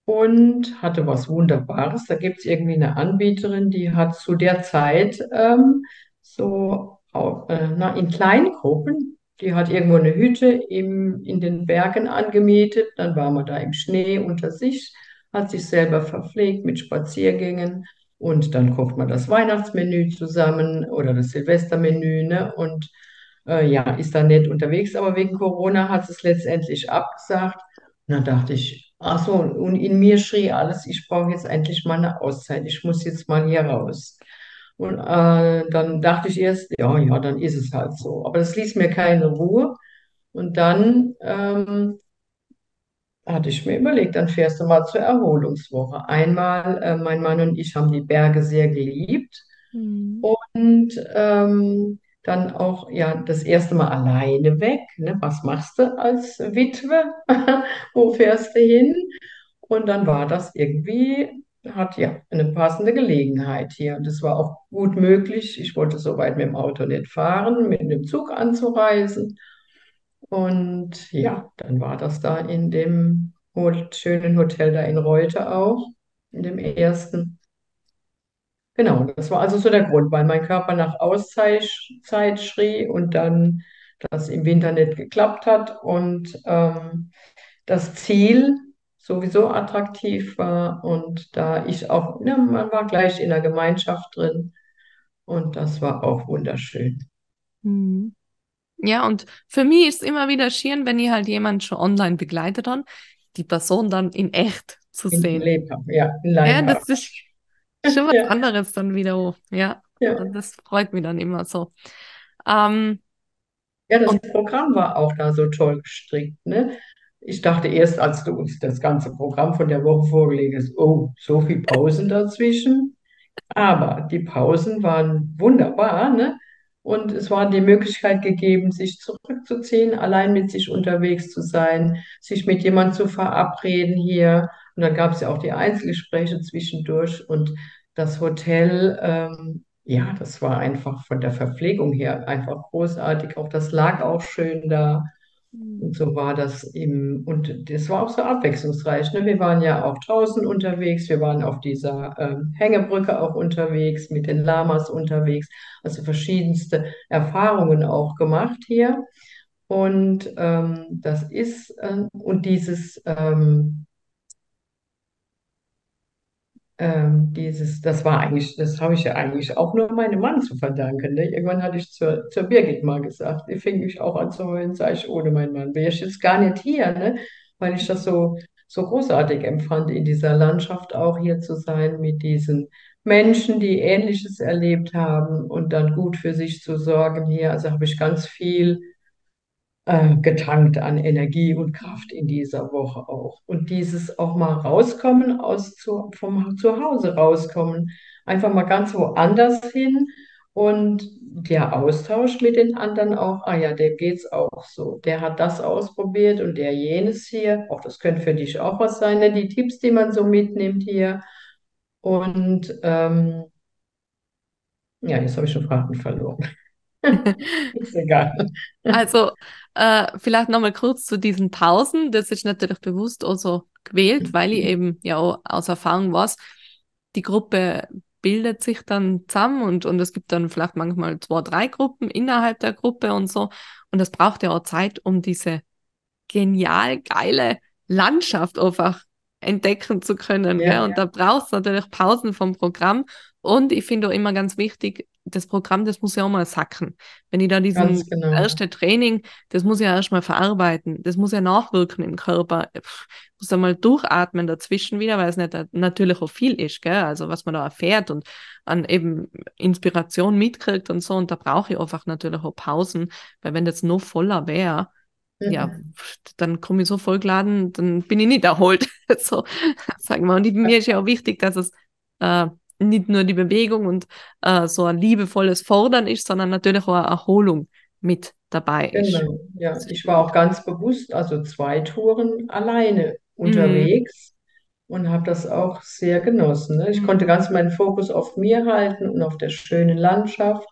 und hatte was Wunderbares. Da gibt es irgendwie eine Anbieterin, die hat zu der Zeit ähm, so äh, na, in kleinen Gruppen, die hat irgendwo eine Hütte im, in den Bergen angemietet. Dann waren wir da im Schnee unter sich, hat sich selber verpflegt mit Spaziergängen. Und dann kocht man das Weihnachtsmenü zusammen oder das Silvestermenü, ne? Und äh, ja, ist da nett unterwegs. Aber wegen Corona hat es letztendlich abgesagt. Und dann dachte ich, ach so, und in mir schrie alles, ich brauche jetzt endlich mal eine Auszeit. Ich muss jetzt mal hier raus. Und äh, dann dachte ich erst, ja, ja, dann ist es halt so. Aber das ließ mir keine Ruhe. Und dann ähm, hatte ich mir überlegt, dann fährst du mal zur Erholungswoche. Einmal, äh, mein Mann und ich haben die Berge sehr geliebt. Mhm. Und ähm, dann auch ja das erste Mal alleine weg. Ne? Was machst du als Witwe? Wo fährst du hin? Und dann war das irgendwie, hat ja eine passende Gelegenheit hier. Und es war auch gut möglich. Ich wollte so weit mit dem Auto nicht fahren, mit dem Zug anzureisen. Und ja, dann war das da in dem schönen Hotel da in Reute auch, in dem ersten. Genau, das war also so der Grund, weil mein Körper nach Auszeit Zeit schrie und dann das im Winter nicht geklappt hat und ähm, das Ziel sowieso attraktiv war und da ich auch, ne, man war gleich in der Gemeinschaft drin und das war auch wunderschön. Mhm. Ja, und für mich ist es immer wieder schön, wenn ich halt jemanden schon online begleitet habe, die Person dann in echt zu In sehen. lebhaft, ja, in Ja, das ist schon was Ja, anderes dann wieder. Ja, ja. das freut mich dann immer so. Ähm, Ja, das Programm war auch da so toll gestrickt, ne? Ich dachte erst, als du uns das ganze Programm von der Woche vorgelegt hast, oh, so viel Pausen dazwischen. Aber die Pausen waren wunderbar, ne? Und es war die Möglichkeit gegeben, sich zurückzuziehen, allein mit sich unterwegs zu sein, sich mit jemandem zu verabreden hier. Und dann gab es ja auch die Einzelgespräche zwischendurch. Und das Hotel, ähm, ja, das war einfach von der Verpflegung her einfach großartig. Auch das lag auch schön da. Und so war das im, und das war auch so abwechslungsreich. Ne? Wir waren ja auch draußen unterwegs, wir waren auf dieser ähm, Hängebrücke auch unterwegs, mit den Lamas unterwegs, also verschiedenste Erfahrungen auch gemacht hier. Und ähm, das ist, äh, und dieses, ähm, ähm, dieses, das war eigentlich, das habe ich ja eigentlich auch nur meinem Mann zu verdanken. Ne? Irgendwann hatte ich zur, zur Birgit mal gesagt, die fing mich auch an zu heulen, sage ich, ohne meinen Mann wäre ich jetzt gar nicht hier, ne? Weil ich das so, so großartig empfand, in dieser Landschaft auch hier zu sein, mit diesen Menschen, die Ähnliches erlebt haben und dann gut für sich zu sorgen hier. Also habe ich ganz viel äh, getankt an Energie und Kraft in dieser Woche auch. Und dieses auch mal rauskommen aus zu, vom Zuhause rauskommen, einfach mal ganz woanders hin und der Austausch mit den anderen auch, ah ja, dem geht's auch so. Der hat das ausprobiert und der jenes hier. Auch das könnte für dich auch was sein, ne? Die Tipps, die man so mitnimmt hier. Und ähm, ja, jetzt habe ich schon Faden verloren. Ist egal. also äh, vielleicht nochmal kurz zu diesen Pausen. Das ist natürlich bewusst auch so gewählt, weil ich eben ja auch aus Erfahrung weiß, die Gruppe bildet sich dann zusammen und, und es gibt dann vielleicht manchmal zwei, drei Gruppen innerhalb der Gruppe und so. Und es braucht ja auch Zeit, um diese genial geile Landschaft einfach entdecken zu können. Ja, Und ja. da brauchst du natürlich Pausen vom Programm. Und ich finde auch immer ganz wichtig, das Programm, das muss ja auch mal sacken. Wenn ich da diesen genau. erste Training, das muss ich ja erstmal verarbeiten, das muss ja nachwirken im Körper. Ich muss ja mal durchatmen dazwischen wieder, weil es nicht natürlich auch viel ist, gell? Also was man da erfährt und an eben Inspiration mitkriegt und so. Und da brauche ich einfach natürlich auch Pausen, weil wenn das nur voller wäre, mhm. ja, dann komme ich so vollgeladen, dann bin ich nicht erholt. so, sagen wir. Und mir ist ja auch wichtig, dass es äh, nicht nur die Bewegung und äh, so ein liebevolles Fordern ist, sondern natürlich auch eine Erholung mit dabei ist. Genau, ja. Ich war auch ganz bewusst, also zwei Touren alleine unterwegs mhm. und habe das auch sehr genossen. Ne? Ich mhm. konnte ganz meinen Fokus auf mir halten und auf der schönen Landschaft.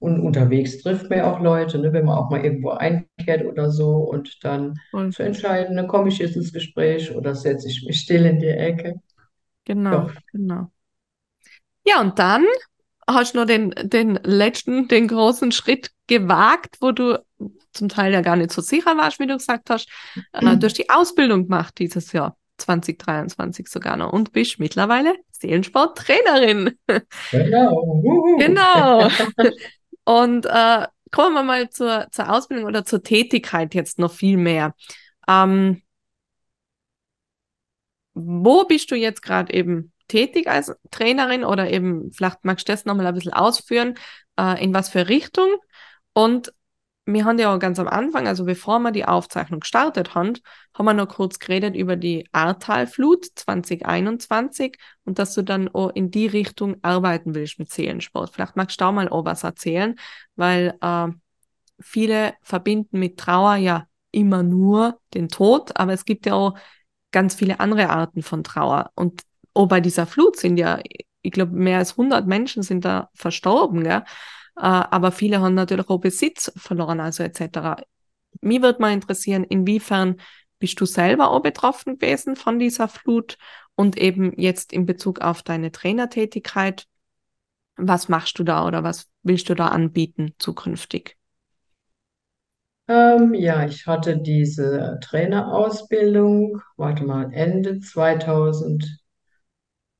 Und unterwegs trifft man ja auch Leute, ne, wenn man auch mal irgendwo einkehrt oder so und dann und. zu entscheiden, ne, komme ich jetzt ins Gespräch oder setze ich mich still in die Ecke. Genau, Doch. genau. Ja, und dann hast du noch den, den letzten, den großen Schritt gewagt, wo du zum Teil ja gar nicht so sicher warst, wie du gesagt hast. Mhm. du hast die Ausbildung gemacht dieses Jahr, 2023 sogar noch, und bist mittlerweile Seelensporttrainerin. Genau. genau. Und äh, kommen wir mal zur, zur Ausbildung oder zur Tätigkeit jetzt noch viel mehr. Ähm, wo bist du jetzt gerade eben tätig als Trainerin oder eben, vielleicht magst du das nochmal ein bisschen ausführen, äh, in was für Richtung. Und wir haben ja auch ganz am Anfang, also bevor wir die Aufzeichnung gestartet haben, haben wir noch kurz geredet über die Ahrtalflut 2021 und dass du dann auch in die Richtung arbeiten willst mit Seelensport. Vielleicht magst du auch mal auch was erzählen, weil äh, viele verbinden mit Trauer ja immer nur den Tod, aber es gibt ja auch ganz viele andere Arten von Trauer. Und oh, bei dieser Flut sind ja, ich glaube, mehr als 100 Menschen sind da verstorben, gell? Äh, aber viele haben natürlich auch Besitz verloren, also etc. Mir würde mal interessieren, inwiefern bist du selber auch betroffen gewesen von dieser Flut und eben jetzt in Bezug auf deine Trainertätigkeit, was machst du da oder was willst du da anbieten zukünftig? Ähm, ja, ich hatte diese Trainerausbildung, warte mal, Ende 2000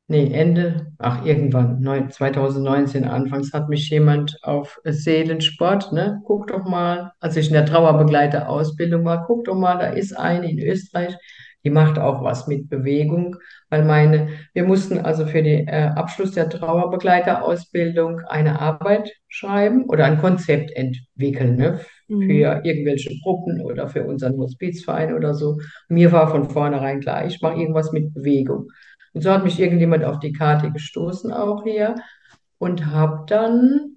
nee, Ende, ach, irgendwann, 2019 anfangs, hat mich jemand auf Seelensport, ne, guck doch mal, als ich in der Trauerbegleiterausbildung war, guck doch mal, da ist eine in Österreich, die macht auch was mit Bewegung, weil meine, wir mussten also für den äh, Abschluss der Trauerbegleiterausbildung eine Arbeit schreiben oder ein Konzept entwickeln, ne, mhm. für irgendwelche Gruppen oder für unseren Hospizverein oder so. Mir war von vornherein klar, ich mache irgendwas mit Bewegung. Und so hat mich irgendjemand auf die Karte gestoßen auch hier und habe dann,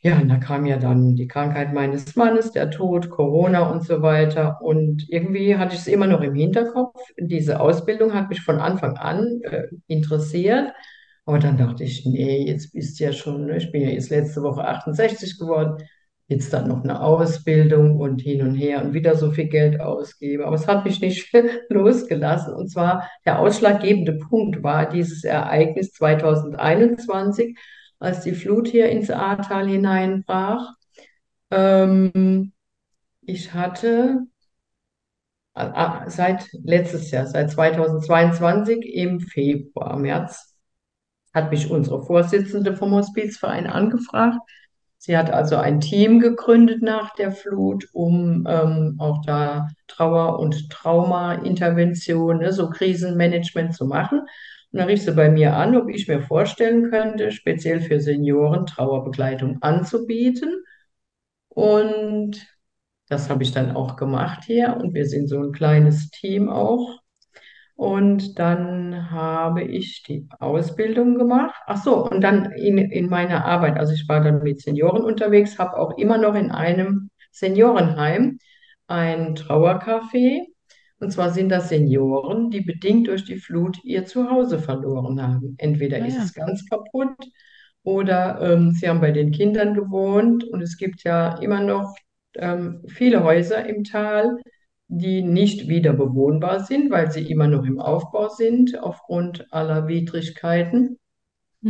ja, da kam ja dann die Krankheit meines Mannes, der Tod, Corona und so weiter. Und irgendwie hatte ich es immer noch im Hinterkopf. Diese Ausbildung hat mich von Anfang an äh, interessiert. Aber dann dachte ich, nee, jetzt bist du ja schon, ne, ich bin ja jetzt letzte Woche 68 geworden jetzt dann noch eine Ausbildung und hin und her und wieder so viel Geld ausgebe. Aber es hat mich nicht losgelassen. Und zwar der ausschlaggebende Punkt war dieses Ereignis 2021, als die Flut hier ins Ahrtal hineinbrach. Ähm, ich hatte seit letztes Jahr, seit 2022 im Februar, März, hat mich unsere Vorsitzende vom Hospizverein angefragt, Sie hat also ein Team gegründet nach der Flut, um ähm, auch da Trauer- und Trauma-Intervention, ne, so Krisenmanagement zu machen. Und dann rief sie bei mir an, ob ich mir vorstellen könnte, speziell für Senioren Trauerbegleitung anzubieten. Und das habe ich dann auch gemacht hier. Und wir sind so ein kleines Team auch. Und dann habe ich die Ausbildung gemacht. Ach so, und dann in, in meiner Arbeit, also ich war dann mit Senioren unterwegs, habe auch immer noch in einem Seniorenheim ein Trauercafé. Und zwar sind das Senioren, die bedingt durch die Flut ihr Zuhause verloren haben. Entweder ah, ist es ganz kaputt oder ähm, sie haben bei den Kindern gewohnt. Und es gibt ja immer noch ähm, viele Häuser im Tal, die nicht wieder bewohnbar sind, weil sie immer noch im Aufbau sind aufgrund aller Widrigkeiten.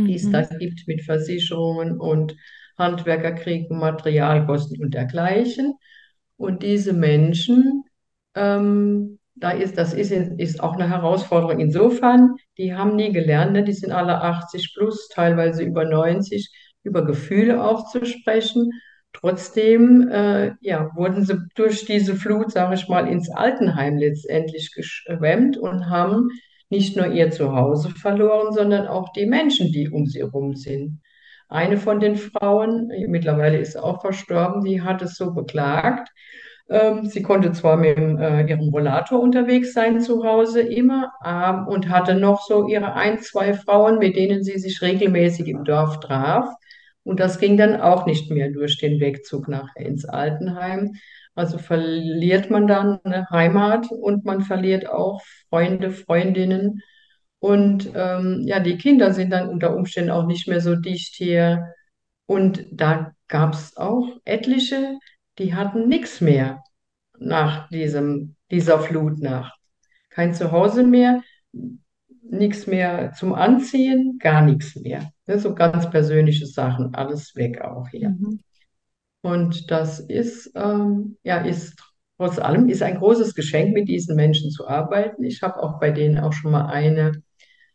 die es da gibt mit Versicherungen und Handwerkerkriegen, Materialkosten und dergleichen. Und diese Menschen, ähm, da ist, das ist, ist auch eine Herausforderung insofern, die haben nie gelernt, ne? Die sind alle 80 plus, teilweise über 90, über Gefühle auch zu sprechen. Trotzdem, äh, ja, wurden sie durch diese Flut, sage ich mal, ins Altenheim letztendlich geschwemmt und haben nicht nur ihr Zuhause verloren, sondern auch die Menschen, die um sie herum sind. Eine von den Frauen, mittlerweile ist sie auch verstorben, die hat es so beklagt. Ähm, sie konnte zwar mit äh, ihrem Rollator unterwegs sein zu Hause immer ähm, und hatte noch so ihre ein, zwei Frauen, mit denen sie sich regelmäßig im Dorf traf. Und das ging dann auch nicht mehr durch den Wegzug nachher ins Altenheim. Also verliert man dann eine Heimat und man verliert auch Freunde, Freundinnen. Und ähm, ja, die Kinder sind dann unter Umständen auch nicht mehr so dicht hier. Und da gab es auch etliche, die hatten nichts mehr nach diesem, dieser Flutnacht. Kein Zuhause mehr, nichts mehr zum Anziehen, gar nichts mehr. So ganz persönliche Sachen, alles weg auch hier. Mhm. Und das ist, ähm, ja, ist trotz allem ist ein großes Geschenk, mit diesen Menschen zu arbeiten. Ich habe auch bei denen auch schon mal eine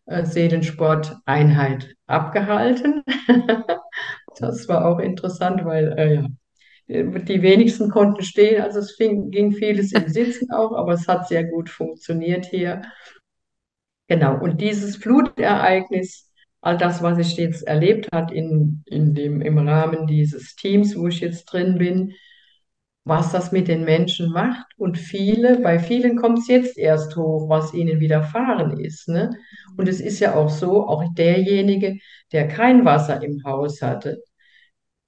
äh, Seelensport-Einheit abgehalten. das war auch interessant, weil äh, ja, die wenigsten konnten stehen, also es fing, ging vieles im Sitzen auch, aber es hat sehr gut funktioniert hier. Genau, und dieses Flutereignis, all das, was ich jetzt erlebt hat in, in dem, im Rahmen dieses Teams, wo ich jetzt drin bin, was das mit den Menschen macht. Und viele, bei vielen kommt es jetzt erst hoch, was ihnen widerfahren ist. Ne? Und es ist ja auch so, auch derjenige, der kein Wasser im Haus hatte,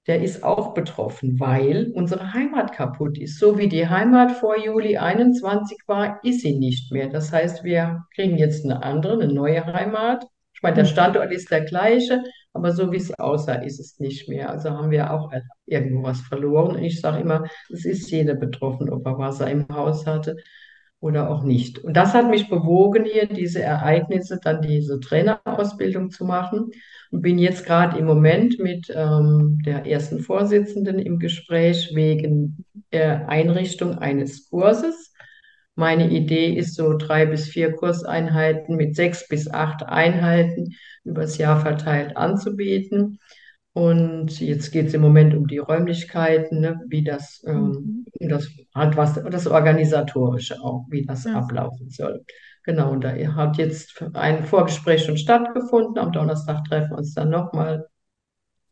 der ist auch betroffen, weil unsere Heimat kaputt ist. So wie die Heimat vor Juli 21 war, ist sie nicht mehr. Das heißt, wir kriegen jetzt eine andere, eine neue Heimat. Ich meine, der mhm. Standort ist der gleiche, aber so wie es aussah, ist es nicht mehr. Also haben wir auch irgendwo was verloren. Und ich sage immer, es ist jeder betroffen, ob er Wasser im Haus hatte oder auch nicht. Und das hat mich bewogen, hier diese Ereignisse, dann diese Trainerausbildung zu machen. Und bin jetzt gerade im Moment mit ähm, der ersten Vorsitzenden im Gespräch wegen der Einrichtung eines Kurses. Meine Idee ist so drei bis vier Kurseinheiten mit sechs bis acht Einheiten übers Jahr verteilt anzubieten. Und jetzt geht es im Moment um die Räumlichkeiten, ne, wie das, ähm, mhm. das hat was, das Organisatorische auch, wie das ja. ablaufen soll. Genau, und da hat jetzt ein Vorgespräch schon stattgefunden. Am Donnerstag treffen wir uns dann nochmal.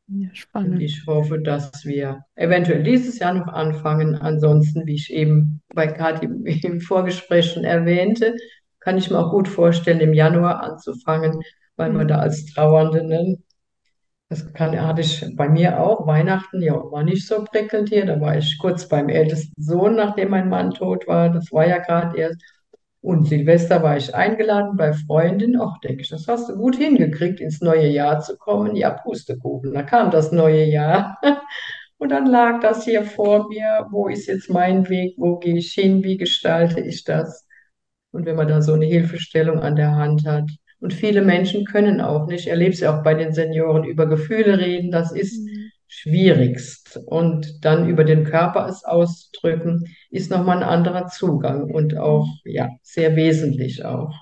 Ja, spannend. Und ich hoffe, dass wir eventuell dieses Jahr noch anfangen. Ansonsten, wie ich eben bei Kathi im Vorgespräch schon erwähnte, kann ich mir auch gut vorstellen, im Januar anzufangen, weil man mhm. da als Trauernde ne, das kann, hatte ich bei mir auch. Weihnachten, ja, war nicht so prickelnd hier. Da war ich kurz beim ältesten Sohn, nachdem mein Mann tot war. Das war ja gerade erst. Und Silvester war ich eingeladen bei Freundin. Ach, denke ich, das hast du gut hingekriegt, ins neue Jahr zu kommen. Ja, Pustekuchen. Da kam das neue Jahr. Und dann lag das hier vor mir. Wo ist jetzt mein Weg? Wo gehe ich hin? Wie gestalte ich das? Und wenn man da so eine Hilfestellung an der Hand hat, und viele Menschen können auch nicht, ich erlebe es ja auch bei den Senioren, über Gefühle reden. Das ist mhm. schwierigst. Und dann über den Körper es auszudrücken, ist nochmal ein anderer Zugang und auch, ja, sehr wesentlich auch.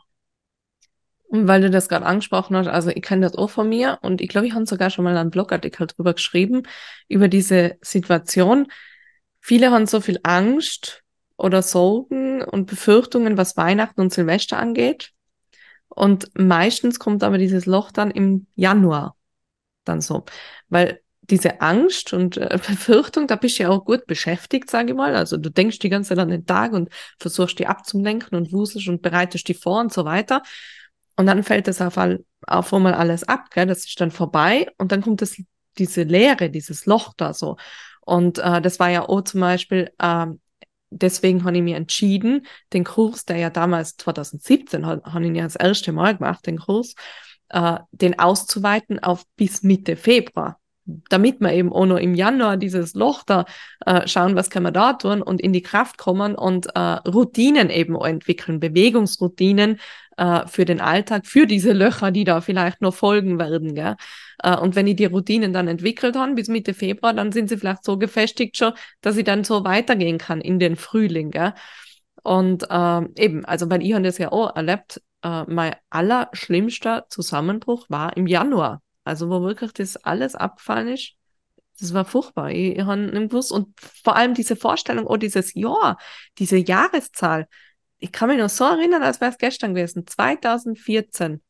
Und weil du das gerade angesprochen hast, also ich kenne das auch von mir und ich glaube, ich habe sogar schon mal einen Blogartikel drüber geschrieben, über diese Situation. Viele haben so viel Angst oder Sorgen und Befürchtungen, was Weihnachten und Silvester angeht. Und meistens kommt aber dieses Loch dann im Januar dann so, weil diese Angst und äh, Befürchtung, da bist du ja auch gut beschäftigt, sage ich mal. Also du denkst die ganze Zeit an den Tag und versuchst die abzulenken und wuselst und bereitest die vor und so weiter. Und dann fällt das auf, all, auf einmal alles ab, gell? das ist dann vorbei und dann kommt das, diese Leere, dieses Loch da so. Und äh, das war ja auch zum Beispiel äh, deswegen habe ich mich entschieden, den Kurs, der ja damals 2017 habe ich ja das erste Mal gemacht, den Kurs, äh, den auszuweiten auf bis Mitte Februar. Damit wir eben auch noch im Januar dieses Loch da äh, schauen, was können wir da tun und in die Kraft kommen und äh, Routinen eben auch entwickeln, Bewegungsroutinen äh, für den Alltag, für diese Löcher, die da vielleicht noch folgen werden. Gell? Äh, und wenn ich die Routinen dann entwickelt habe bis Mitte Februar, dann sind sie vielleicht so gefestigt schon, dass ich dann so weitergehen kann in den Frühling. Gell? Und äh, eben, also weil ich habe das ja auch erlebt, äh, mein allerschlimmster Zusammenbruch war im Januar. Also wo wirklich das alles abgefallen ist. Das war furchtbar. Ich, ich habe nicht gewusst. Und vor allem diese Vorstellung, oh, dieses Jahr, diese Jahreszahl. Ich kann mich noch so erinnern, als wäre es gestern gewesen. 2014.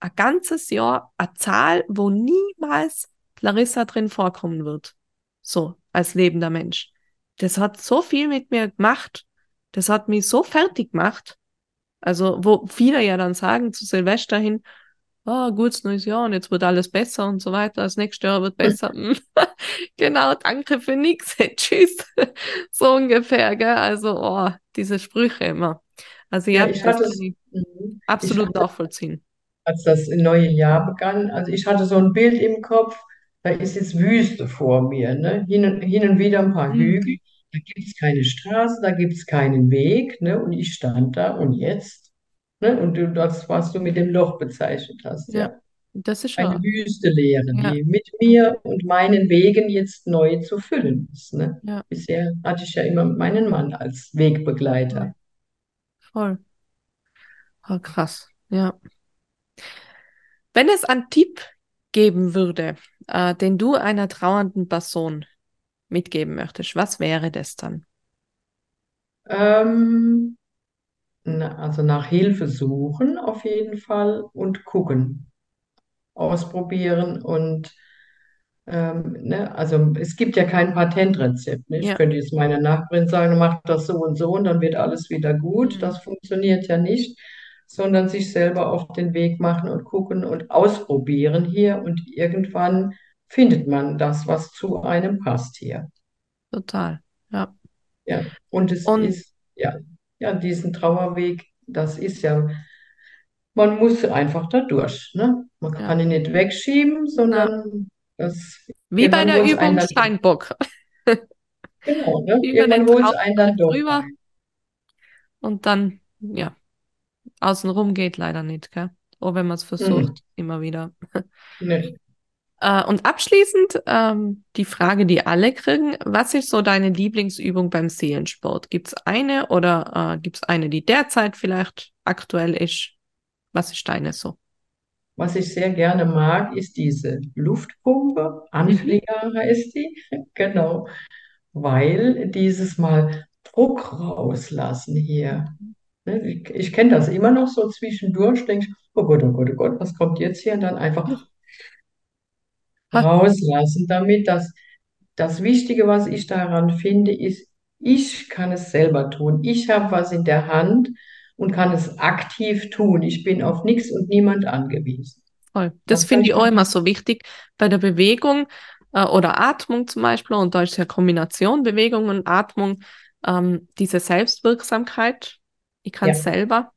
Ein ganzes Jahr, eine Zahl, wo niemals Larissa drin vorkommen wird. So, als lebender Mensch. Das hat so viel mit mir gemacht. Das hat mich so fertig gemacht. Also, wo viele ja dann sagen zu Silvester hin, oh, gutes neues Jahr und jetzt wird alles besser und so weiter, das nächste Jahr wird besser. genau, danke für nichts, Tschüss. so ungefähr, gell? Also, oh, diese Sprüche immer. Also, ja, Ja, ich hatte ich mhm. absolut hatte, nachvollziehen. als das neue Jahr begann, also ich hatte so ein Bild im Kopf, da ist jetzt Wüste vor mir, ne? Hin und, hin und wieder ein paar Mhm. Hügel, da gibt es keine Straße, da gibt es keinen Weg, ne? Und ich stand da und jetzt, ne? Und du, das, was du mit dem Loch bezeichnet hast, Ja, ja. das ist Eine wahr. Wüste leere, Ja, die mit mir und meinen Wegen jetzt neu zu füllen ist, ne? ja, Bisher hatte ich ja immer meinen Mann als. Wegbegleiter. voll. Oh, krass. Ja. Wenn es einen Tipp geben würde, äh, den du einer trauernden Person mitgeben möchtest, was wäre das dann? Ähm, also nach Hilfe suchen auf jeden Fall und gucken, ausprobieren und ähm, ne, also es gibt ja kein Patentrezept. Ne? Ich Ja. könnte jetzt meiner Nachbarin sagen, mach das so und so und dann wird alles wieder gut. Mhm. Das funktioniert ja nicht, sondern sich selber auf den Weg machen und gucken und ausprobieren hier und irgendwann findet man das, was zu einem passt hier. Total. Ja. Ja, und es Und ist, ja, ja, diesen Trauerweg, das ist ja, man muss einfach da durch, ne? Man ja. kann ihn nicht wegschieben, sondern das, wie bei der Übung Steinbock. genau, ne? Über den Irgendwann holt es einen dann doch drüber ein. und dann, ja, außenrum geht leider nicht, gell? Auch wenn man es Mhm. versucht, immer wieder. Ne. Äh, und abschließend ähm, die Frage, die alle kriegen: Was ist so deine Lieblingsübung beim Seelensport? Gibt es eine oder äh, gibt es eine, die derzeit vielleicht aktuell ist? Was ist deine so? Was ich sehr gerne mag, ist diese Luftpumpe. Anflieger heißt die, genau, weil dieses Mal Druck rauslassen hier. Ne, Ich, ich kenne das immer noch so zwischendurch, denke ich, oh Gott, oh Gott, oh Gott, was kommt jetzt hier? Und dann einfach rauslassen, damit das, das Wichtige, was ich daran finde, ist, ich kann es selber tun. Ich habe was in der Hand und kann es aktiv tun. Ich bin auf nichts und niemand angewiesen. voll. Das Das finde ich auch immer so wichtig bei der Bewegung äh, oder Atmung zum Beispiel. Und da ist ja Kombination Bewegung und Atmung ähm, diese Selbstwirksamkeit. Ich kann ja, selber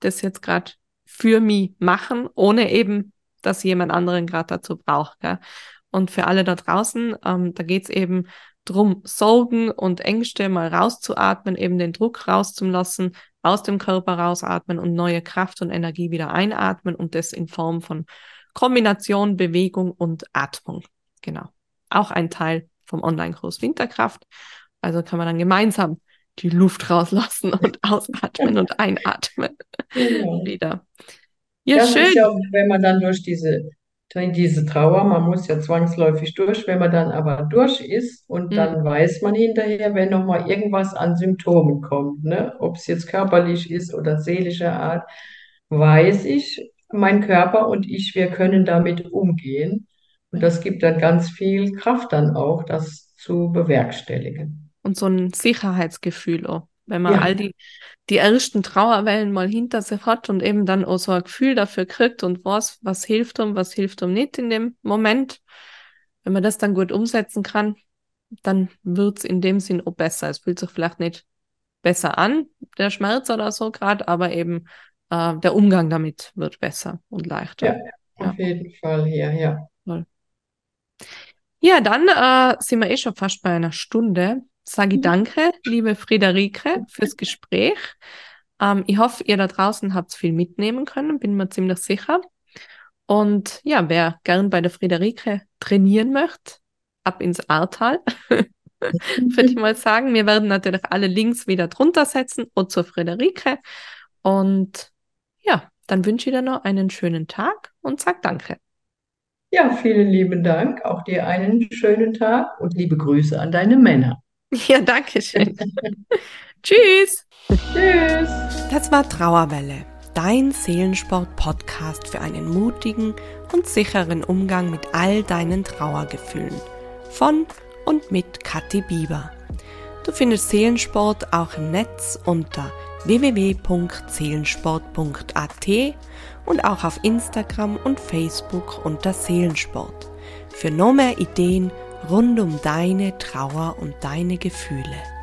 das jetzt gerade für mich machen, ohne eben, dass jemand anderen gerade dazu braucht. Gell? Und für alle da draußen, ähm, da geht's eben drum, Sorgen und Ängste mal rauszuatmen, eben den Druck rauszulassen, aus dem Körper rausatmen und neue Kraft und Energie wieder einatmen und das in Form von Kombination Bewegung und Atmung. Genau. Auch ein Teil vom Online-Kurs Winterkraft. Also kann man dann gemeinsam die Luft rauslassen und ausatmen und einatmen genau. wieder. Ja, Ja, es ist ja, schön. wenn man dann durch diese, diese Trauer, man muss ja zwangsläufig durch, wenn man dann aber durch ist und Hm. dann weiß man hinterher, wenn nochmal irgendwas an Symptomen kommt, ne? Ob es jetzt körperlich ist oder seelischer Art, weiß ich, mein Körper und ich, wir können damit umgehen. Und das gibt dann ganz viel Kraft dann auch, das zu bewerkstelligen. Und so ein Sicherheitsgefühl auch. Wenn man Ja, all die, die ersten Trauerwellen mal hinter sich hat und eben dann auch so ein Gefühl dafür kriegt und was, was hilft um, was hilft um nicht in dem Moment. Wenn man das dann gut umsetzen kann, dann wird's in dem Sinn auch besser. Es fühlt sich vielleicht nicht besser an, der Schmerz oder so gerade, aber eben äh, der Umgang damit wird besser und ja, leichter. auf Ja, jeden Fall hier, ja. Ja, dann äh, sind wir eh schon fast bei einer Stunde. Sage ich danke, liebe Friederike, fürs Gespräch. Ähm, ich hoffe, ihr da draußen habt viel mitnehmen können, bin mir ziemlich sicher. Und ja, wer gern bei der Friederike trainieren möchte, ab ins Ahrtal, würde ich mal sagen. Wir werden natürlich alle Links wieder drunter setzen und zur Friederike. Und ja, dann wünsche ich dir noch einen schönen Tag und sag Danke. Ja, vielen lieben Dank. Auch dir einen schönen Tag und liebe Grüße an deine Männer. Ja, danke schön. Tschüss. Tschüss. Das war Trauerwelle, dein Seelensport-Podcast für einen mutigen und sicheren Umgang mit all deinen Trauergefühlen. Von und mit Kathi Bieber. Du findest Seelensport auch im Netz unter www.seelensport.at und auch auf Instagram und Facebook unter Seelensport. Für noch mehr Ideen rund um deine Trauer und deine Gefühle.